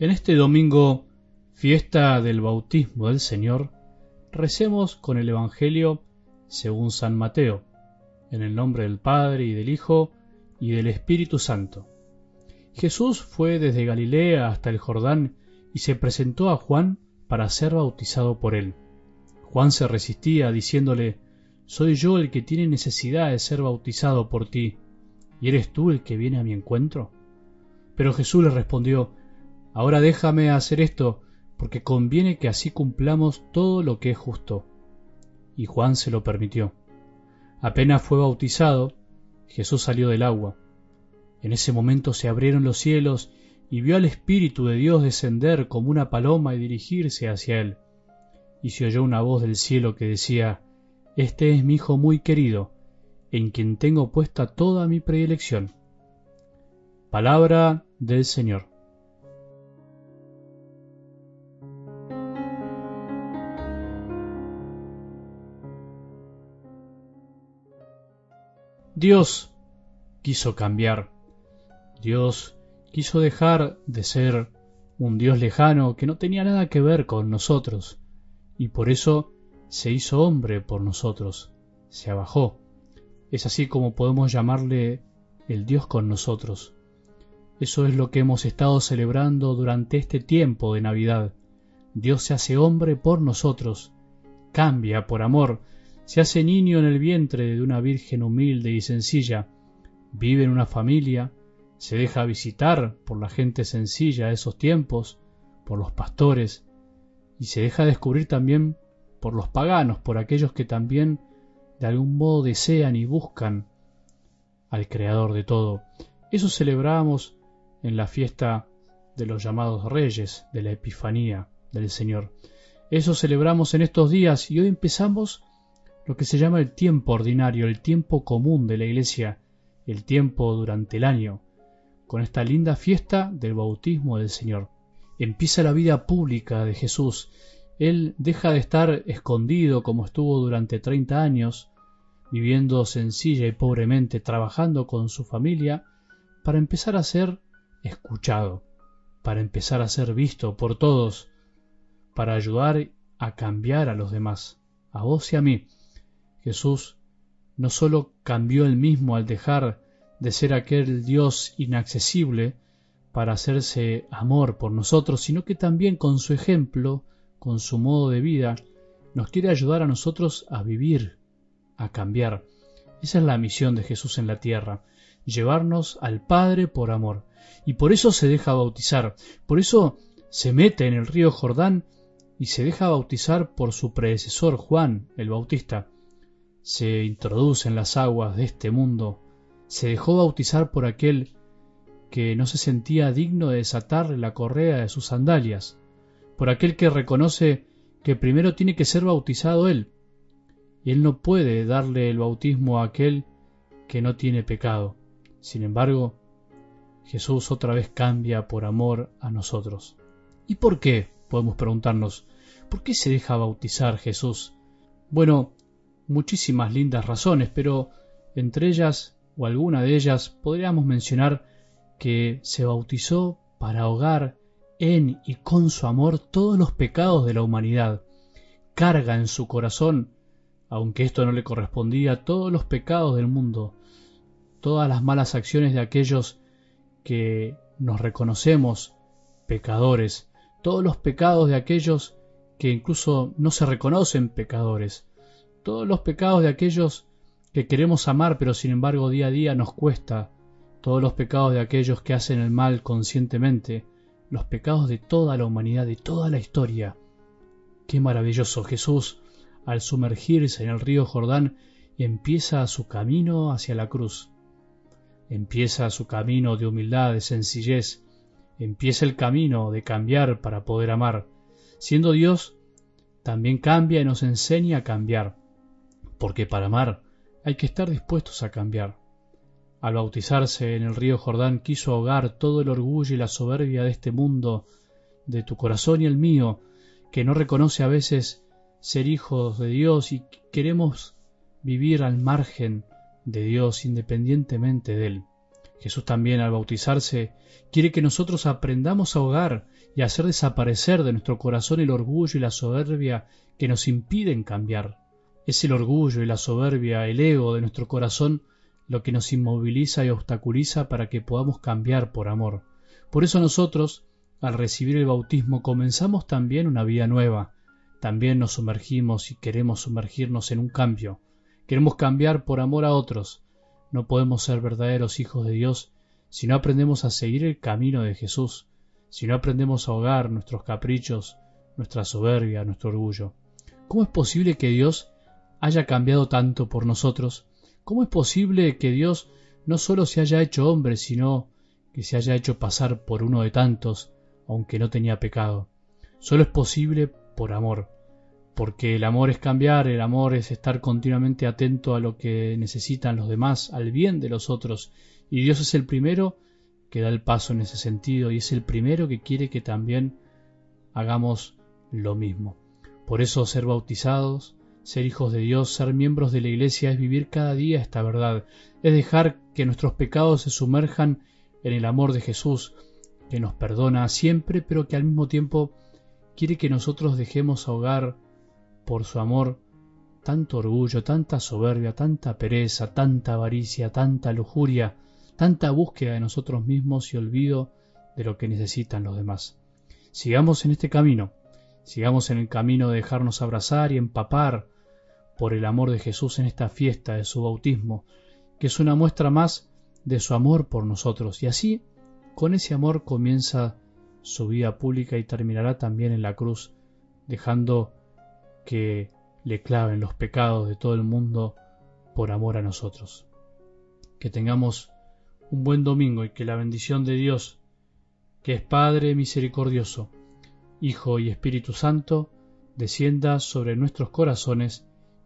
En este domingo, fiesta del bautismo del Señor, recemos con el Evangelio según San Mateo, en el nombre del Padre y del Hijo y del Espíritu Santo. Jesús fue desde Galilea hasta el Jordán y se presentó a Juan para ser bautizado por él. Juan se resistía, diciéndole, Soy yo el que tiene necesidad de ser bautizado por ti, ¿y eres tú el que viene a mi encuentro? Pero Jesús le respondió, Ahora déjame hacer esto, porque conviene que así cumplamos todo lo que es justo. Y Juan se lo permitió. Apenas fue bautizado, Jesús salió del agua. En ese momento se abrieron los cielos y vio al Espíritu de Dios descender como una paloma y dirigirse hacia él. Y se oyó una voz del cielo que decía, Este es mi Hijo muy querido, en quien tengo puesta toda mi predilección. Palabra del Señor. Dios quiso cambiar. Dios quiso dejar de ser un Dios lejano que no tenía nada que ver con nosotros, y por eso se hizo hombre por nosotros, se abajó. Es así como podemos llamarle el Dios con nosotros. Eso es lo que hemos estado celebrando durante este tiempo de Navidad. Dios se hace hombre por nosotros, cambia por amor, se hace niño en el vientre de una virgen humilde y sencilla, vive en una familia, se deja visitar por la gente sencilla de esos tiempos, por los pastores, y se deja descubrir también por los paganos, por aquellos que también de algún modo desean y buscan al Creador de todo. Eso celebramos en la fiesta de los llamados reyes, de la Epifanía del Señor. Eso celebramos en estos días y hoy empezamos lo que se llama el tiempo ordinario, el tiempo común de la Iglesia, el tiempo durante el año, con esta linda fiesta del bautismo del Señor. Empieza la vida pública de Jesús. Él deja de estar escondido como estuvo durante treinta años, viviendo sencilla y pobremente, trabajando con su familia, para empezar a ser escuchado, para empezar a ser visto por todos, para ayudar a cambiar a los demás, a vos y a mí. Jesús no sólo cambió él mismo al dejar de ser aquel Dios inaccesible para hacerse amor por nosotros, sino que también con su ejemplo, con su modo de vida, nos quiere ayudar a nosotros a vivir, a cambiar. Esa es la misión de Jesús en la tierra, llevarnos al Padre por amor. Y por eso se deja bautizar, por eso se mete en el río Jordán y se deja bautizar por su predecesor Juan el Bautista se introduce en las aguas de este mundo, se dejó bautizar por aquel que no se sentía digno de desatarle la correa de sus sandalias, por aquel que reconoce que primero tiene que ser bautizado él, y él no puede darle el bautismo a aquel que no tiene pecado. Sin embargo, Jesús otra vez cambia por amor a nosotros. ¿Y por qué? Podemos preguntarnos, ¿por qué se deja bautizar Jesús? Bueno, muchísimas lindas razones, pero entre ellas, o alguna de ellas, podríamos mencionar que se bautizó para ahogar en y con su amor todos los pecados de la humanidad. Carga en su corazón, aunque esto no le correspondía, todos los pecados del mundo, todas las malas acciones de aquellos que nos reconocemos pecadores, todos los pecados de aquellos que incluso no se reconocen pecadores, todos los pecados de aquellos que queremos amar pero sin embargo día a día nos cuesta, todos los pecados de aquellos que hacen el mal conscientemente, los pecados de toda la humanidad, de toda la historia. Qué maravilloso Jesús, al sumergirse en el río Jordán, empieza su camino hacia la cruz. Empieza su camino de humildad, de sencillez, empieza el camino de cambiar para poder amar. Siendo Dios, también cambia y nos enseña a cambiar porque para amar hay que estar dispuestos a cambiar. Al bautizarse en el río Jordán quiso ahogar todo el orgullo y la soberbia de este mundo, de tu corazón y el mío, que no reconoce a veces ser hijos de Dios y queremos vivir al margen de Dios independientemente de Él. Jesús también al bautizarse quiere que nosotros aprendamos a ahogar y hacer desaparecer de nuestro corazón el orgullo y la soberbia que nos impiden cambiar. Es el orgullo y la soberbia, el ego de nuestro corazón lo que nos inmoviliza y obstaculiza para que podamos cambiar por amor. Por eso nosotros, al recibir el bautismo, comenzamos también una vida nueva. También nos sumergimos y queremos sumergirnos en un cambio. Queremos cambiar por amor a otros, no podemos ser verdaderos hijos de Dios si no aprendemos a seguir el camino de Jesús, si no aprendemos a ahogar nuestros caprichos, nuestra soberbia, nuestro orgullo. ¿Cómo es posible que Dios haya cambiado tanto por nosotros? ¿Cómo es posible que Dios no solo se haya hecho hombre, sino que se haya hecho pasar por uno de tantos, aunque no tenía pecado? Solo es posible por amor porque el amor es cambiar, el amor es estar continuamente atento a lo que necesitan los demás, al bien de los otros, y Dios es el primero que da el paso en ese sentido y es el primero que quiere que también hagamos lo mismo. Por eso ser bautizados, ser hijos de Dios, ser miembros de la Iglesia es vivir cada día esta verdad, es dejar que nuestros pecados se sumerjan en el amor de Jesús, que nos perdona siempre, pero que al mismo tiempo quiere que nosotros dejemos ahogar por su amor tanto orgullo, tanta soberbia, tanta pereza, tanta avaricia, tanta lujuria, tanta búsqueda de nosotros mismos y olvido de lo que necesitan los demás. Sigamos en este camino, sigamos en el camino de dejarnos abrazar y empapar por el amor de Jesús en esta fiesta de su bautismo, que es una muestra más de su amor por nosotros. Y así, con ese amor comienza su vida pública y terminará también en la cruz, dejando que le claven los pecados de todo el mundo por amor a nosotros. Que tengamos un buen domingo y que la bendición de Dios, que es Padre misericordioso, Hijo y Espíritu Santo, descienda sobre nuestros corazones